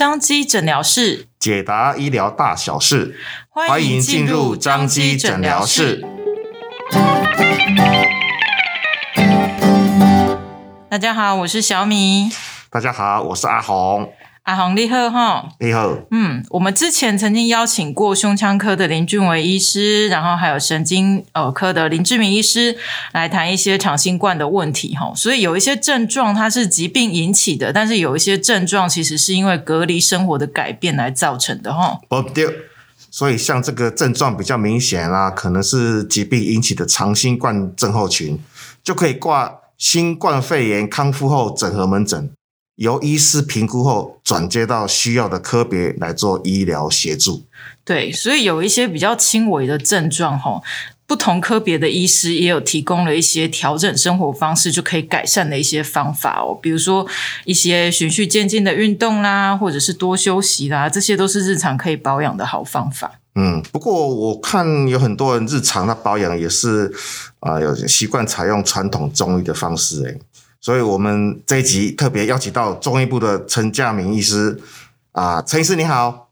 彰基诊疗室，解答医疗大小事。欢迎进入张基诊疗室。大家好，我是小米。大家好，我是阿红。阿红你好哈，你好。嗯，我们之前曾经邀请过胸腔科的林俊伟医师，然后还有神经呃科的林志明医师来谈一些长新冠的问题哈。所以有一些症状它是疾病引起的，但是有一些症状其实是因为隔离生活的改变来造成的哈。不对，所以像这个症状比较明显啦，可能是疾病引起的长新冠症候群，就可以挂新冠肺炎康复后整合门诊。由医师评估后转接到需要的科别来做医疗协助。对，所以有一些比较轻微的症状，吼，不同科别的医师也有提供了一些调整生活方式就可以改善的一些方法哦。比如说一些循序渐进的运动啦，或者是多休息啦，这些都是日常可以保养的好方法。嗯，不过我看有很多人日常的保养也是啊、呃，有习惯采用传统中医的方式，诶所以我们这一集特别邀请到中医部的陈家明医师啊，陈医师你好，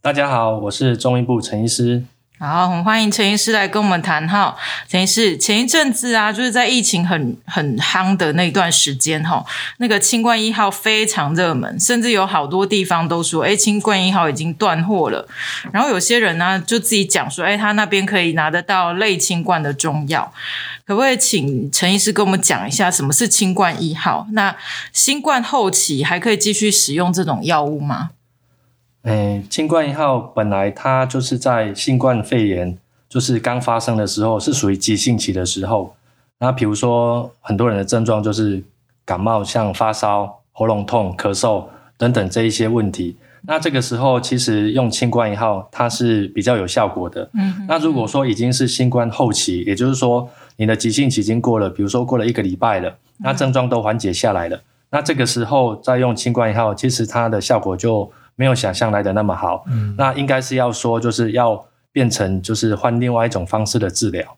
大家好，我是中医部陈医师。好，很欢迎陈医师来跟我们谈哈。陈医师，前一阵子啊，就是在疫情很很夯的那段时间哈，那个清冠一号非常热门，甚至有好多地方都说，哎，清冠一号已经断货了。然后有些人呢，就自己讲说，哎，他那边可以拿得到类清冠的中药。可不可以请陈医师跟我们讲一下什么是清冠一号？那新冠后期还可以继续使用这种药物吗？诶，新冠一号本来它就是在新冠肺炎就是刚发生的时候是属于急性期的时候。那比如说很多人的症状就是感冒，像发烧、喉咙痛、咳嗽等等这一些问题。那这个时候其实用新冠一号它是比较有效果的。嗯。那如果说已经是新冠后期，也就是说。你的急性期已经过了，比如说过了一个礼拜了，那症状都缓解下来了，嗯、那这个时候再用新冠一号，其实它的效果就没有想象来的那么好。嗯，那应该是要说，就是要变成就是换另外一种方式的治疗。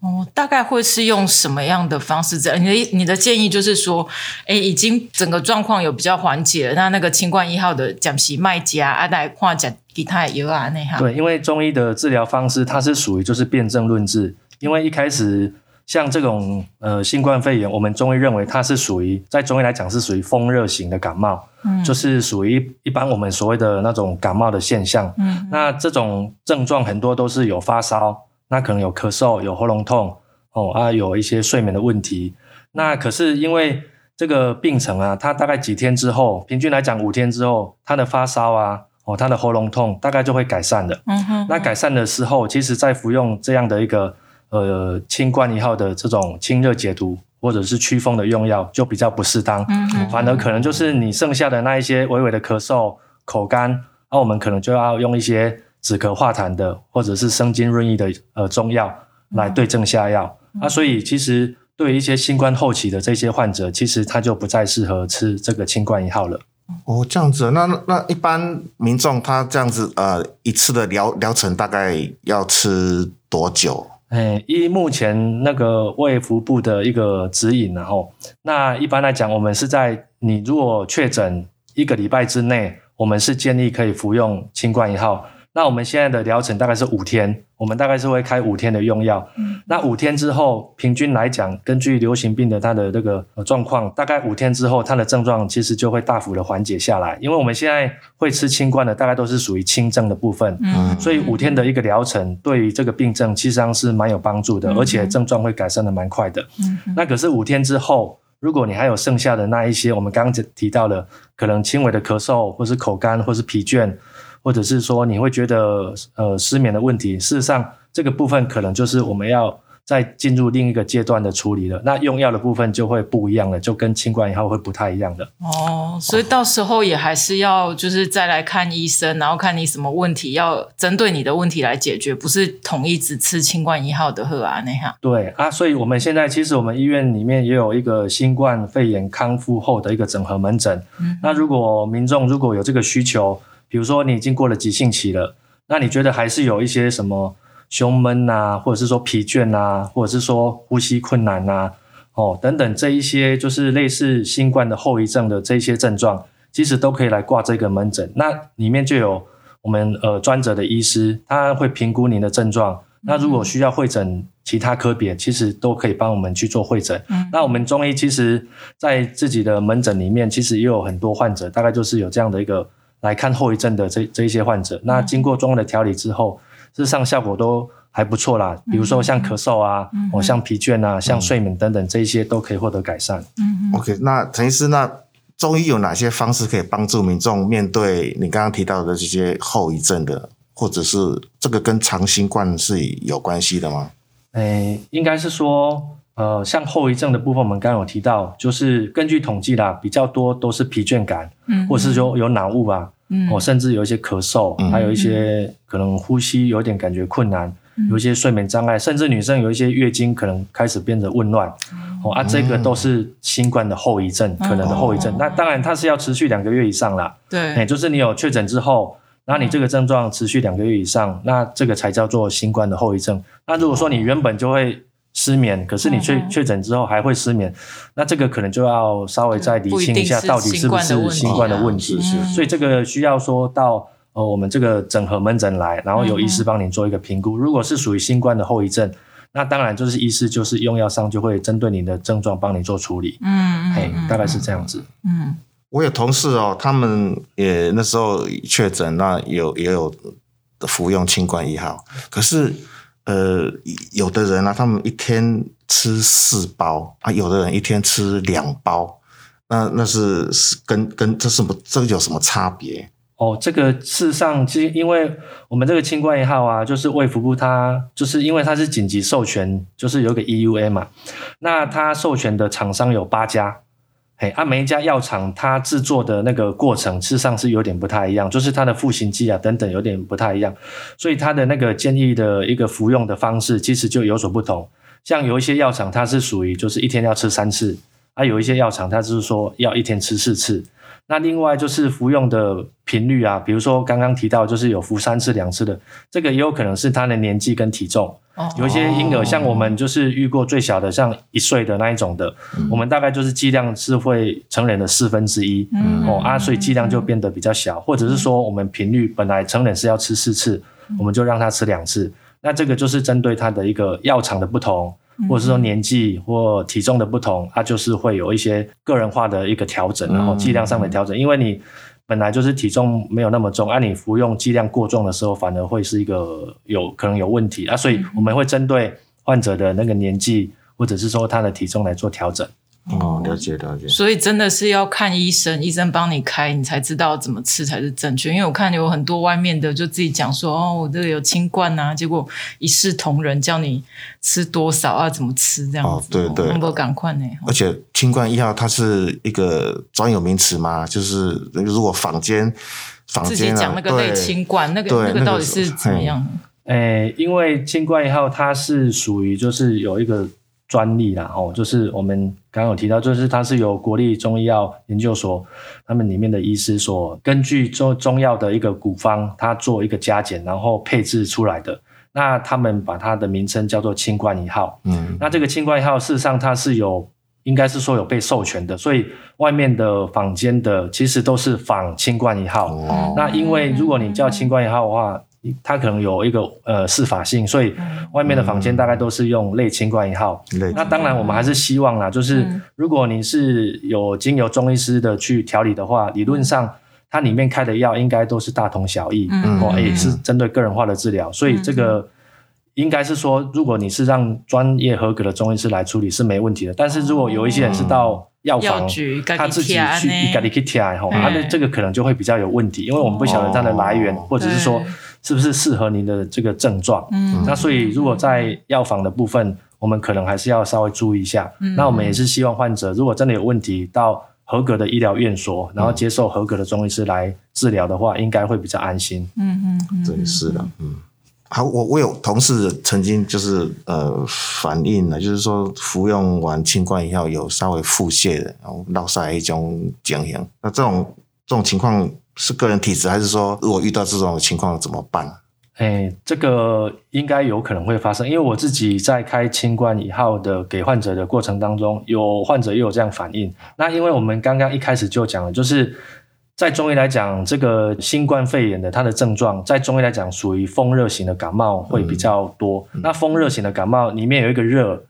哦，大概会是用什么样的方式治疗？你的你的建议就是说，诶，已经整个状况有比较缓解了，那那个清冠一号的讲皮卖家啊，来换讲其他有啊那哈。对，因为中医的治疗方式，它是属于就是辨证论治。因为一开始像这种呃新冠肺炎，我们中医认为它是属于在中医来讲是属于风热型的感冒，嗯，就是属于一般我们所谓的那种感冒的现象，嗯，那这种症状很多都是有发烧，那可能有咳嗽，有喉咙痛，哦啊，有一些睡眠的问题，那可是因为这个病程啊，它大概几天之后，平均来讲五天之后，它的发烧啊，哦，它的喉咙痛大概就会改善的，嗯哼哼，那改善的时候，其实在服用这样的一个。呃，清冠一号的这种清热解毒或者是祛风的用药就比较不适当，嗯嗯，反而可能就是你剩下的那一些微微的咳嗽、口干，那、啊、我们可能就要用一些止咳化痰的或者是生津润液的呃中药来对症下药。那、嗯啊、所以其实对于一些新冠后期的这些患者，其实他就不再适合吃这个清冠一号了。哦，这样子，那那一般民众他这样子呃一次的疗疗程大概要吃多久？哎，依目前那个卫福部的一个指引，然后那一般来讲，我们是在你如果确诊一个礼拜之内，我们是建议可以服用清冠一号。那我们现在的疗程大概是五天，我们大概是会开五天的用药。嗯，那五天之后，平均来讲，根据流行病的它的这个状况，大概五天之后，它的症状其实就会大幅的缓解下来。因为我们现在会吃清冠的，大概都是属于轻症的部分。嗯，所以五天的一个疗程，对于这个病症，其实上是蛮有帮助的，而且症状会改善的蛮快的。嗯，那可是五天之后，如果你还有剩下的那一些，我们刚刚提到的，可能轻微的咳嗽，或是口干，或是疲倦。或者是说你会觉得呃失眠的问题，事实上这个部分可能就是我们要再进入另一个阶段的处理了。那用药的部分就会不一样了，就跟清冠一号会不太一样的。哦，所以到时候也还是要就是再来看医生，然后看你什么问题，要针对你的问题来解决，不是统一只吃清冠一号的喝啊那样。对啊，所以我们现在其实我们医院里面也有一个新冠肺炎康复后的一个整合门诊。嗯，那如果民众如果有这个需求。比如说你已经过了急性期了，那你觉得还是有一些什么胸闷啊，或者是说疲倦啊，或者是说呼吸困难啊，哦等等这一些就是类似新冠的后遗症的这些症状，其实都可以来挂这个门诊。那里面就有我们呃专责的医师，他会评估您的症状。那如果需要会诊其他科别，其实都可以帮我们去做会诊。嗯，那我们中医其实，在自己的门诊里面，其实也有很多患者，大概就是有这样的一个来看后遗症的这这一些患者。那经过中医的调理之后，事实上效果都还不错啦。比如说像咳嗽啊，哦，像疲倦啊，像睡眠等等这一些都可以获得改善。嗯，OK，那陈医师，那中医有哪些方式可以帮助民众面对你刚刚提到的这些后遗症的？或者是这个跟长新冠是有关系的吗？诶，应该是说，呃，像后遗症的部分，我们刚刚有提到，就是根据统计啦，比较多都是疲倦感，嗯，或是说有脑雾啊，嗯，哦，甚至有一些咳嗽，嗯，还有一些可能呼吸有点感觉困难，嗯，有一些睡眠障碍，甚至女生有一些月经可能开始变得紊乱，嗯，哦啊，这个都是新冠的后遗症，嗯，可能的后遗症。那当然，它是要持续两个月以上啦，对，诶，就是你有确诊之后。那你这个症状持续两个月以上，那这个才叫做新冠的后遗症。那如果说你原本就会失眠，可是你确确诊之后还会失眠，那这个可能就要稍微再厘清一下，到底是不是新冠的问题。所以这个需要说到呃我们这个整合门诊来，然后有医师帮您做一个评估。如果是属于新冠的后遗症，那当然就是医师就是用药上就会针对你的症状帮你做处理。嗯嗯，大概是这样子。嗯。我有同事哦，他们也那时候确诊，那有也有服用清冠一号，可是呃，有的人呢、啊，他们一天吃四包啊，有的人一天吃两包，那那是是跟跟这什么这个有什么差别？哦，这个事实上，其实因为我们这个清冠一号啊，就是卫福部它就是因为它是紧急授权，就是有个 EUA 嘛，那它授权的厂商有八家。哎，啊，每一家药厂它制作的那个过程，事实上是有点不太一样，就是它的复形剂啊等等有点不太一样，所以它的那个建议的一个服用的方式其实就有所不同。像有一些药厂它是属于就是一天要吃三次，啊，有一些药厂它就是说要一天吃四次。那另外就是服用的频率啊，比如说刚刚提到就是有服三次两次的，这个也有可能是他的年纪跟体重。有一些婴儿，像我们就是遇过最小的，像一岁的那一种的，我们大概就是剂量是会成人的四分之一，哦啊，所以剂量就变得比较小，或者是说我们频率本来成人是要吃四次，我们就让他吃两次，那这个就是针对他的一个药厂的不同，或者是说年纪或体重的不同，它就是会有一些个人化的一个调整，然后剂量上的调整，因为你。本来就是体重没有那么重，按、啊、你服用剂量过重的时候，反而会是一个有可能有问题啊，所以我们会针对患者的那个年纪，或者是说他的体重来做调整。哦，了解了解。所以真的是要看医生，医生帮你开，你才知道怎么吃才是正确。因为我看有很多外面的就自己讲说，哦，我这个有清冠啊，结果一视同仁，叫你吃多少啊，怎么吃这样子。哦，对对。能不赶快呢？而且清冠一号它是一个专有名词嘛，就是如果坊间坊间、啊、自己讲那个类清冠，那个那个到底是怎么样？诶，因为清冠一号它是属于就是有一个。专利啦，哦，就是我们刚刚有提到，就是它是由国立中医药研究所他们里面的医师所根据中中药的一个古方，它做一个加减，然后配置出来的。那他们把它的名称叫做清冠一号。嗯，那这个清冠一号事实上它是有，应该是说有被授权的，所以外面的坊间的其实都是仿清冠一号。哦，那因为如果你叫清冠一号的话。它可能有一个呃适法性，所以外面的房间大概都是用类清冠一号。嗯、那当然，我们还是希望啦，就是如果你是有经由中医师的去调理的话，理论上它里面开的药应该都是大同小异，哦，也是针对个人化的治疗。所以这个应该是说，如果你是让专业合格的中医师来处理是没问题的。但是如果有一些人是到药房，他自己去一个一个贴吼，他的这个可能就会比较有问题，因为我们不晓得它的来源，或者是说。是不是适合您的这个症状？嗯，那所以如果在药房的部分，我们可能还是要稍微注意一下。嗯，那我们也是希望患者如果真的有问题，到合格的医疗院所，然后接受合格的中医师来治疗的话，应该会比较安心。嗯嗯嗯，对，是的，嗯。好，我我有同事曾经就是呃反映了，就是说服用完清冠以后有稍微腹泻的，然后落下一种情形。那这种这种情况。是个人体质，还是说如果遇到这种情况怎么办？哎，这个应该有可能会发生，因为我自己在开清冠一号的给患者的过程当中，有患者也有这样反应。那因为我们刚刚一开始就讲了，就是在中医来讲，这个新冠肺炎的它的症状，在中医来讲属于风热型的感冒会比较多。嗯、那风热型的感冒里面有一个热。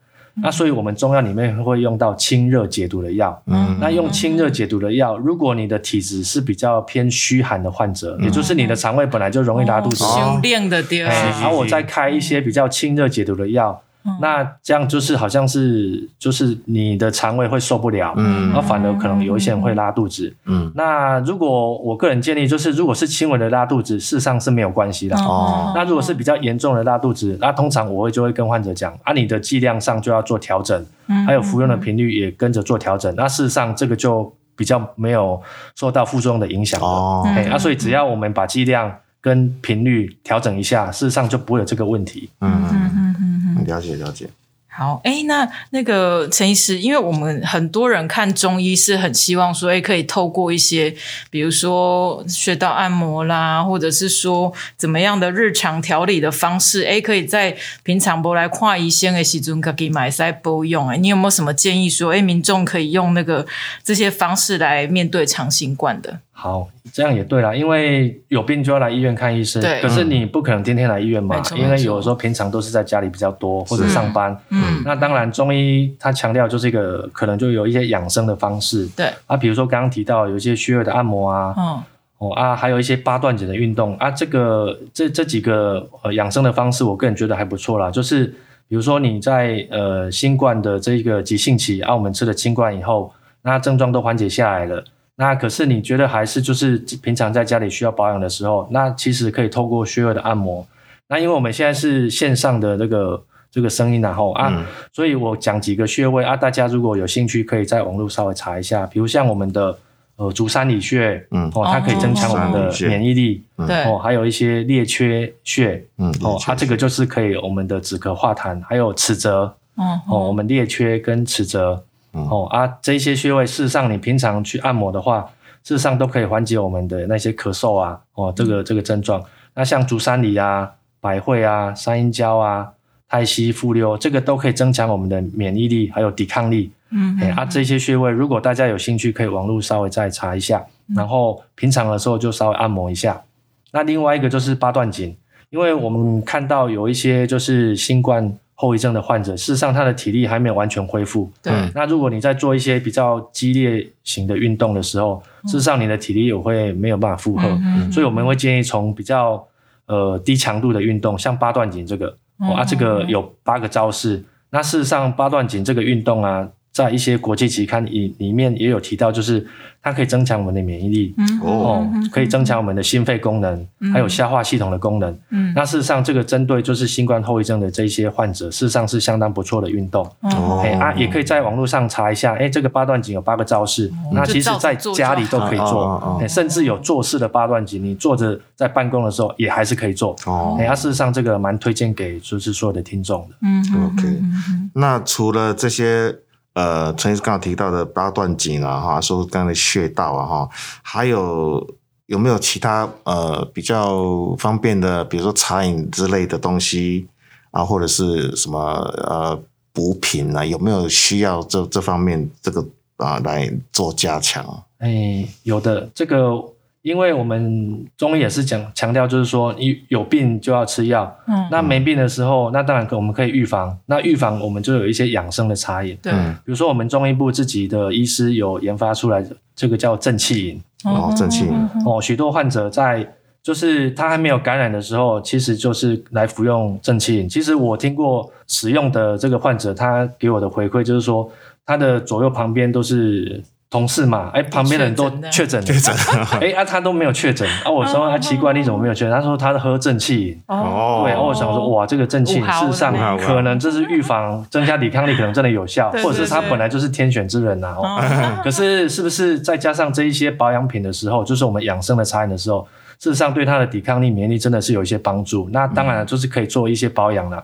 那所以，我们中药里面会用到清热解毒的药。嗯，那用清热解毒的药，如果你的体质是比较偏虚寒的患者，嗯、也就是你的肠胃本来就容易拉肚子，修炼的地方，然后我再开一些比较清热解毒的药。那这样就是好像是就是你的肠胃会受不了，嗯，然后反而可能有一些人会拉肚子，嗯。那如果我个人建议就是，如果是轻微的拉肚子，事实上是没有关系的哦。那如果是比较严重的拉肚子，那通常我会就会跟患者讲，啊，你的剂量上就要做调整，还有服用的频率也跟着做调整。那事实上这个就比较没有受到副作用的影响哦。哎，那所以只要我们把剂量跟频率调整一下，事实上就不会有这个问题。嗯嗯嗯了解了解。好，哎，那那个陈医师，因为我们很多人看中医是很希望说，哎，可以透过一些，比如说穴道按摩啦，或者是说怎么样的日常调理的方式，哎，可以在平常不来跨医生的时阵可以买塞不用。哎，你有没有什么建议说，哎，民众可以用那个这些方式来面对长新冠的？好，这样也对啦，因为有病就要来医院看医生。对，可是你不可能天天来医院嘛，嗯、因为有时候平常都是在家里比较多或者上班。嗯，那当然中医它强调就是一个可能就有一些养生的方式。对啊，比如说刚刚提到有一些穴位的按摩啊，嗯，哦啊，还有一些八段锦的运动啊，这个这这几个呃养生的方式，我个人觉得还不错啦。就是比如说你在呃新冠的这个急性期啊，我们吃了新冠以后，那症状都缓解下来了。那可是你觉得还是就是平常在家里需要保养的时候，那其实可以透过穴位的按摩。那因为我们现在是线上的这个这个声音然后啊，嗯、所以我讲几个穴位啊，大家如果有兴趣可以在网络稍微查一下，比如像我们的呃足三里穴，嗯，哦，它可以增强我们的免疫力，对，哦，还有一些列缺穴，嗯，哦，它这个就是可以我们的止咳化痰，还有齿泽，嗯，哦，我们列缺跟尺泽。哦啊，这些穴位，事实上你平常去按摩的话，事实上都可以缓解我们的那些咳嗽啊，哦，这个这个症状。那像足三里啊、百会啊、三阴交啊、太溪、复溜，这个都可以增强我们的免疫力还有抵抗力。嗯，嗯，啊，这些穴位如果大家有兴趣，可以网络稍微再查一下，然后平常的时候就稍微按摩一下。那另外一个就是八段锦，因为我们看到有一些就是新冠。后遗症的患者，事实上他的体力还没有完全恢复。对，那如果你在做一些比较激烈型的运动的时候，嗯、事实上你的体力也会没有办法负荷。嗯、所以我们会建议从比较呃低强度的运动，像八段锦这个，哦、啊，这个有八个招式。那事实上八段锦这个运动啊。在一些国际期刊里里面也有提到，就是它可以增强我们的免疫力，嗯、哦，可以增强我们的心肺功能，嗯、还有消化系统的功能。嗯，那事实上这个针对就是新冠后遗症的这些患者，事实上是相当不错的运动。哦，哎啊，也可以在网络上查一下，哎，这个八段锦有八个招式，哦、那其实在家里都可以做，甚至有坐式的八段锦，你坐着在办公的时候也还是可以做。哦，哎，啊，事实上这个蛮推荐给就是所有的听众的。嗯，OK，那除了这些。呃，陈医师刚刚提到的八段锦啊，哈，说刚刚的穴道啊，哈，还有有没有其他呃比较方便的，比如说茶饮之类的东西啊，或者是什么呃补品啊，有没有需要这这方面这个啊来做加强？哎，有的这个。因为我们中医也是讲强调，就是说你有病就要吃药。嗯，那没病的时候，那当然可我们可以预防。那预防我们就有一些养生的茶饮。对，比如说我们中医部自己的医师有研发出来的这个叫正气饮。哦，正气饮。哦，许多患者在就是他还没有感染的时候，其实就是来服用正气饮。其实我听过使用的这个患者，他给我的回馈就是说，他的左右旁边都是。同事嘛，哎，旁边的人都确诊，确诊，哎啊，他都没有确诊啊。我说啊，奇怪，你怎么没有确诊？他说他喝正气饮，哦，对，我想说，哇，这个正气饮事实上可能这是预防、增加抵抗力，可能真的有效，或者是他本来就是天选之人呐。可是是不是再加上这一些保养品的时候，就是我们养生的茶饮的时候，事实上对他的抵抗力、免疫力真的是有一些帮助。那当然就是可以做一些保养了。嗯，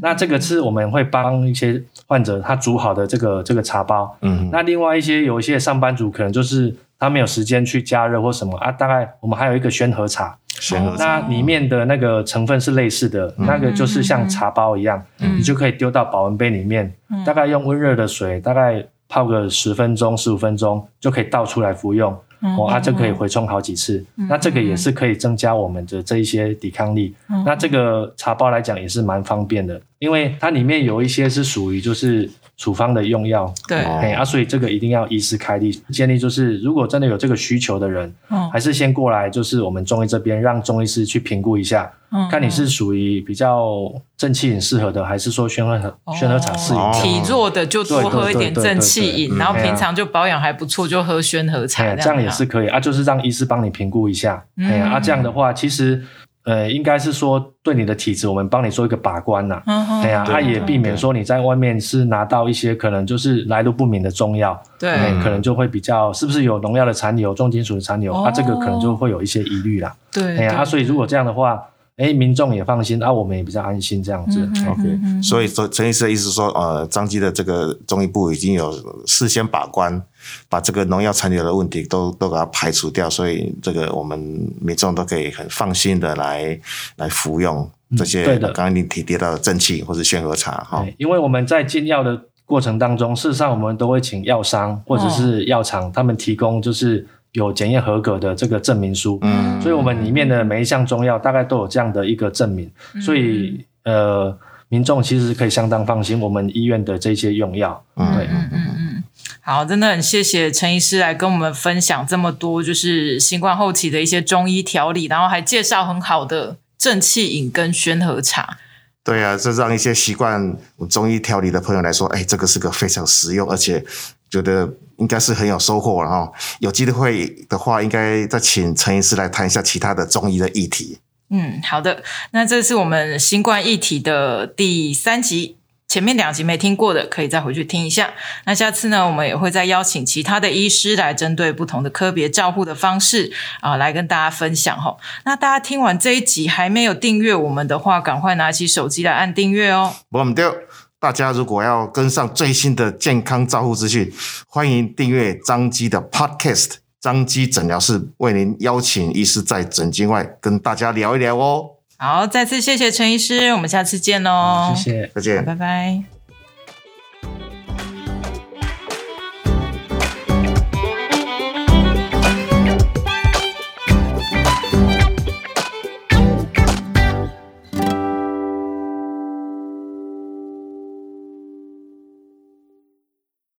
那这个是我们会帮一些患者他煮好的这个这个茶包。嗯，那另外一些有一些上班族可能就是他没有时间去加热或什么啊，大概我们还有一个宣和茶。宣和茶，那里面的那个成分是类似的，那个就是像茶包一样，你就可以丢到保温杯里面，大概用温热的水，大概泡个十分钟、十五分钟就可以倒出来服用。嗯、哦，啊，这可以回冲好几次，嗯、那这个也是可以增加我们的这一些抵抗力。嗯、那这个茶包来讲也是蛮方便的，因为它里面有一些是属于就是。处方的用药，对，哎啊，所以这个一定要医师开立。建议就是，如果真的有这个需求的人，嗯，还是先过来，就是我们中医这边让中医师去评估一下，嗯，看你是属于比较正气饮适合的，还是说宣和宣和茶适宜。体弱的就多喝一点正气饮，然后平常就保养还不错，就喝宣和茶，这样也是可以啊。就是让医师帮你评估一下，哎呀，啊，这样的话其实。呃，应该是说对你的体质，我们帮你做一个把关呐。嗯，对呀，他也避免说你在外面是拿到一些可能就是来路不明的中药，对，可能就会比较是不是有农药的残留、重金属的残留，啊，这个可能就会有一些疑虑啦。对，哎呀，啊，所以如果这样的话。哎，民众也放心，啊，我们也比较安心这样子。嗯、OK，所以说陈医师的意思说，呃，张基的这个中医部已经有事先把关，把这个农药残留的问题都都给它排除掉，所以这个我们民众都可以很放心的来来服用这些。对的，刚刚您提提到的正气或者宣和茶哈。因为我们在进药的过程当中，事实上我们都会请药商或者是药厂，哦、他们提供就是。有检验合格的这个证明书，嗯，所以我们里面的每一项中药大概都有这样的一个证明，嗯、所以呃，民众其实可以相当放心我们医院的这些用药，对，嗯嗯嗯嗯，好，真的很谢谢陈医师来跟我们分享这么多，就是新冠后期的一些中医调理，然后还介绍很好的正气饮跟宣和茶。对啊，这让一些习惯中医调理的朋友来说，哎，这个是个非常实用，而且。觉得应该是很有收获了哈，有机会的话，应该再请陈医师来谈一下其他的中医的议题。嗯，好的，那这是我们新冠议题的第三集，前面两集没听过的可以再回去听一下。那下次呢，我们也会再邀请其他的医师来针对不同的科别照护的方式啊，来跟大家分享哈。那大家听完这一集还没有订阅我们的话，赶快拿起手机来按订阅哦。我们丢。大家如果要跟上最新的健康照护资讯，欢迎订阅张基的 Podcast，张基诊疗室为您邀请医师在诊间外跟大家聊一聊哦。好，再次谢谢陈医师，我们下次见喽。谢谢，再见，拜拜。